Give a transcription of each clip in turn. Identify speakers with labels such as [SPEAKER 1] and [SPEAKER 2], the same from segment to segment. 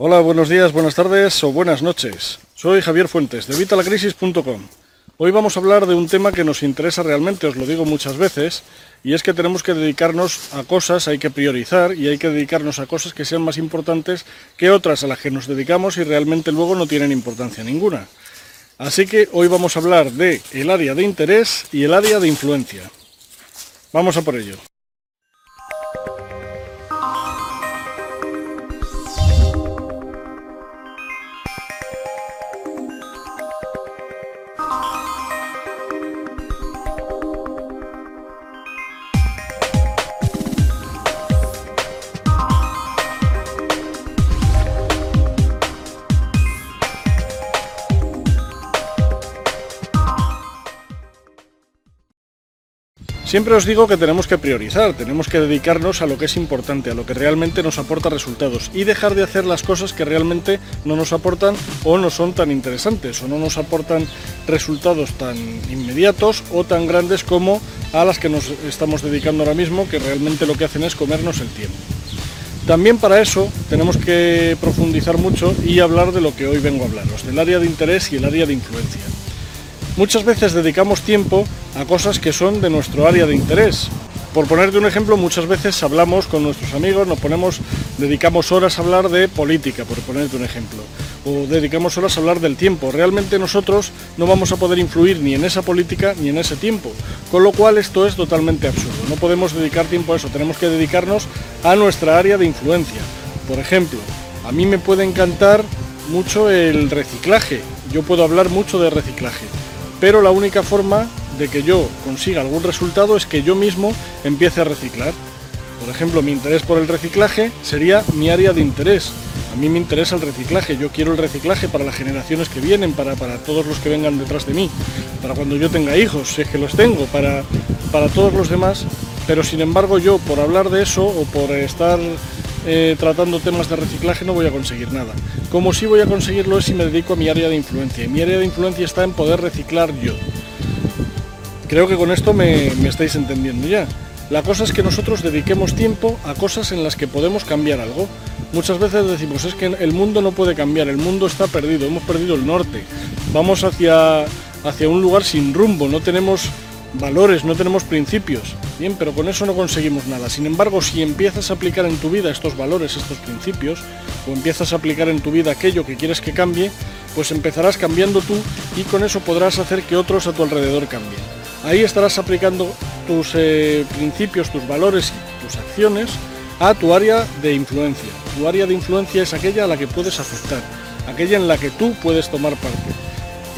[SPEAKER 1] Hola, buenos días, buenas tardes o buenas noches. Soy Javier Fuentes de Vitalacrisis.com. Hoy vamos a hablar de un tema que nos interesa realmente, os lo digo muchas veces, y es que tenemos que dedicarnos a cosas, hay que priorizar y hay que dedicarnos a cosas que sean más importantes que otras a las que nos dedicamos y realmente luego no tienen importancia ninguna. Así que hoy vamos a hablar de el área de interés y el área de influencia. Vamos a por ello. Siempre os digo que tenemos que priorizar, tenemos que dedicarnos a lo que es importante, a lo que realmente nos aporta resultados y dejar de hacer las cosas que realmente no nos aportan o no son tan interesantes o no nos aportan resultados tan inmediatos o tan grandes como a las que nos estamos dedicando ahora mismo, que realmente lo que hacen es comernos el tiempo. También para eso tenemos que profundizar mucho y hablar de lo que hoy vengo a hablaros, del área de interés y el área de influencia. Muchas veces dedicamos tiempo a cosas que son de nuestro área de interés. Por ponerte un ejemplo, muchas veces hablamos con nuestros amigos, nos ponemos, dedicamos horas a hablar de política, por ponerte un ejemplo, o dedicamos horas a hablar del tiempo. Realmente nosotros no vamos a poder influir ni en esa política ni en ese tiempo, con lo cual esto es totalmente absurdo. No podemos dedicar tiempo a eso, tenemos que dedicarnos a nuestra área de influencia. Por ejemplo, a mí me puede encantar mucho el reciclaje, yo puedo hablar mucho de reciclaje pero la única forma de que yo consiga algún resultado es que yo mismo empiece a reciclar. Por ejemplo, mi interés por el reciclaje sería mi área de interés. A mí me interesa el reciclaje, yo quiero el reciclaje para las generaciones que vienen, para, para todos los que vengan detrás de mí, para cuando yo tenga hijos, si es que los tengo, para, para todos los demás. Pero sin embargo yo, por hablar de eso o por estar eh, tratando temas de reciclaje no voy a conseguir nada. Como sí voy a conseguirlo es si me dedico a mi área de influencia. Y mi área de influencia está en poder reciclar yo. Creo que con esto me, me estáis entendiendo ya. La cosa es que nosotros dediquemos tiempo a cosas en las que podemos cambiar algo. Muchas veces decimos, es que el mundo no puede cambiar, el mundo está perdido, hemos perdido el norte, vamos hacia, hacia un lugar sin rumbo, no tenemos valores, no tenemos principios. Bien, pero con eso no conseguimos nada. Sin embargo, si empiezas a aplicar en tu vida estos valores, estos principios, o empiezas a aplicar en tu vida aquello que quieres que cambie, pues empezarás cambiando tú y con eso podrás hacer que otros a tu alrededor cambien. Ahí estarás aplicando tus eh, principios, tus valores y tus acciones a tu área de influencia. Tu área de influencia es aquella a la que puedes afectar, aquella en la que tú puedes tomar parte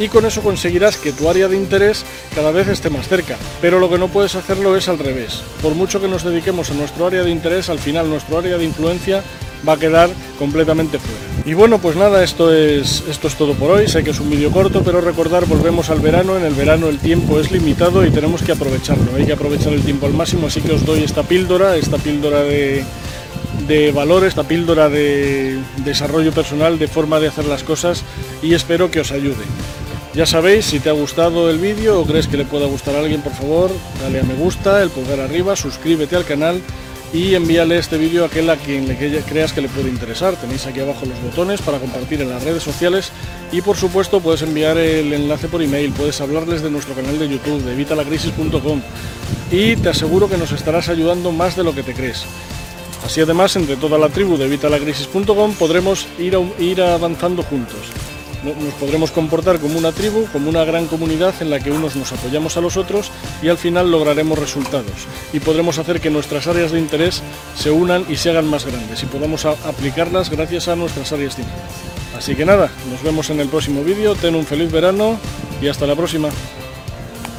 [SPEAKER 1] y con eso conseguirás que tu área de interés cada vez esté más cerca. Pero lo que no puedes hacerlo es al revés. Por mucho que nos dediquemos a nuestro área de interés, al final nuestro área de influencia va a quedar completamente fuera. Y bueno, pues nada, esto es, esto es todo por hoy. Sé que es un vídeo corto, pero recordar, volvemos al verano. En el verano el tiempo es limitado y tenemos que aprovecharlo. Hay que aprovechar el tiempo al máximo, así que os doy esta píldora, esta píldora de, de valor, esta píldora de desarrollo personal, de forma de hacer las cosas y espero que os ayude. Ya sabéis, si te ha gustado el vídeo o crees que le pueda gustar a alguien, por favor, dale a me gusta, el pulgar arriba, suscríbete al canal y envíale este vídeo a aquel a quien le creas que le puede interesar. Tenéis aquí abajo los botones para compartir en las redes sociales y por supuesto puedes enviar el enlace por email, puedes hablarles de nuestro canal de YouTube, de evitalacrisis.com y te aseguro que nos estarás ayudando más de lo que te crees. Así además, entre toda la tribu de evitalacrisis.com podremos ir, ir avanzando juntos nos podremos comportar como una tribu, como una gran comunidad en la que unos nos apoyamos a los otros y al final lograremos resultados y podremos hacer que nuestras áreas de interés se unan y se hagan más grandes y podamos aplicarlas gracias a nuestras áreas de interés. Así que nada, nos vemos en el próximo vídeo, ten un feliz verano y hasta la próxima.